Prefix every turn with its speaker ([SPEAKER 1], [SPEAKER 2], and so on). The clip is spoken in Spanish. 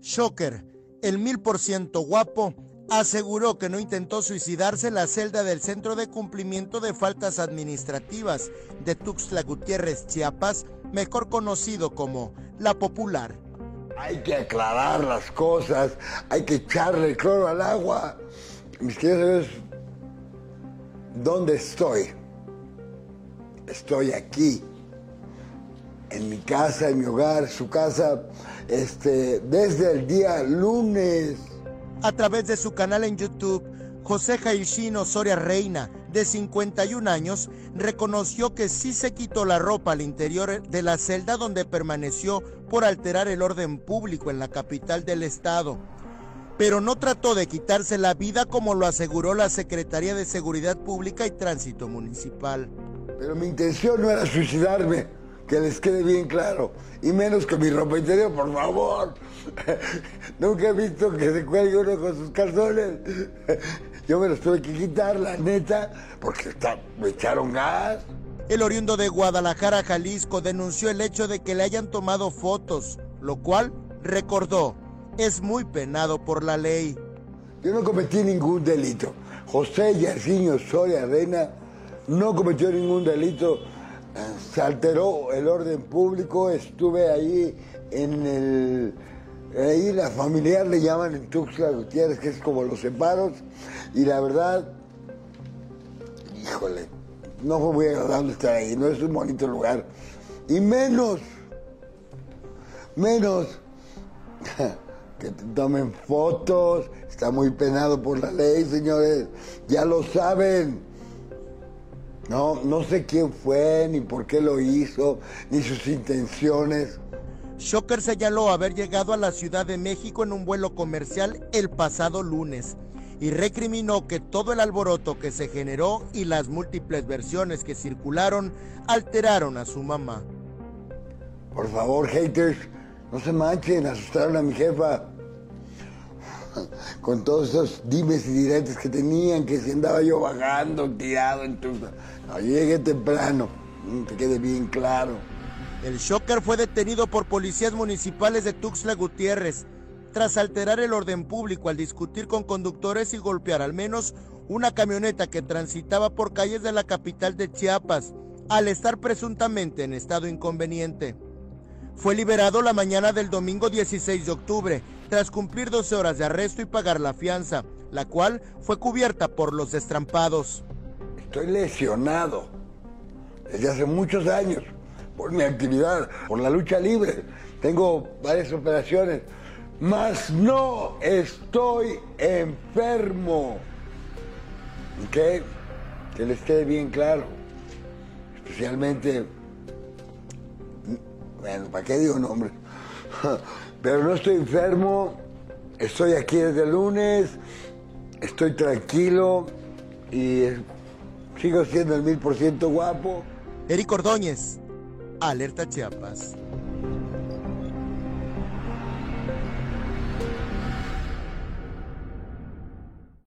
[SPEAKER 1] Shocker, el mil por ciento guapo, aseguró que no intentó suicidarse en la celda del Centro de Cumplimiento de Faltas Administrativas de Tuxtla Gutiérrez, Chiapas, mejor conocido como La Popular.
[SPEAKER 2] Hay que aclarar las cosas, hay que echarle cloro al agua. Mis queridos ¿dónde estoy? Estoy aquí, en mi casa, en mi hogar, su casa, este, desde el día lunes.
[SPEAKER 1] A través de su canal en YouTube, José Jaishino Soria Reina, de 51 años, reconoció que sí se quitó la ropa al interior de la celda donde permaneció por alterar el orden público en la capital del estado. Pero no trató de quitarse la vida como lo aseguró la Secretaría de Seguridad Pública y Tránsito Municipal.
[SPEAKER 2] Pero mi intención no era suicidarme, que les quede bien claro. Y menos con mi ropa interior, por favor. Nunca he visto que se cuelgue uno con sus calzones. Yo me los tuve que quitar, la neta, porque me echaron gas.
[SPEAKER 1] El oriundo de Guadalajara, Jalisco, denunció el hecho de que le hayan tomado fotos, lo cual recordó, es muy penado por la ley.
[SPEAKER 2] Yo no cometí ningún delito. José Yarciño Soria Arena no cometió ningún delito. Se alteró el orden público, estuve ahí en el Ahí la familiar le llaman en Tuxtla Gutiérrez, que es como los separos, y la verdad, híjole, no fue muy agradable estar ahí, no es un bonito lugar. Y menos, menos que te tomen fotos, está muy penado por la ley, señores, ya lo saben. No, no sé quién fue, ni por qué lo hizo, ni sus intenciones.
[SPEAKER 1] Shocker señaló haber llegado a la Ciudad de México en un vuelo comercial el pasado lunes y recriminó que todo el alboroto que se generó y las múltiples versiones que circularon alteraron a su mamá.
[SPEAKER 2] Por favor, haters, no se manchen, asustaron a mi jefa. Con todos esos dimes y diretes que tenían, que si andaba yo bajando, tirado en tu... No, llegué temprano, que quede bien claro.
[SPEAKER 1] El shocker fue detenido por policías municipales de Tuxtla Gutiérrez tras alterar el orden público al discutir con conductores y golpear al menos una camioneta que transitaba por calles de la capital de Chiapas, al estar presuntamente en estado inconveniente. Fue liberado la mañana del domingo 16 de octubre, tras cumplir 12 horas de arresto y pagar la fianza, la cual fue cubierta por los destrampados.
[SPEAKER 2] Estoy lesionado desde hace muchos años por mi actividad, por la lucha libre. Tengo varias operaciones, mas no estoy enfermo. ¿Ok? Que les quede bien claro. Especialmente, bueno, ¿para qué digo nombre? Pero no estoy enfermo, estoy aquí desde el lunes, estoy tranquilo y sigo siendo el mil por ciento guapo.
[SPEAKER 1] Eric Ordóñez, Alerta Chiapas.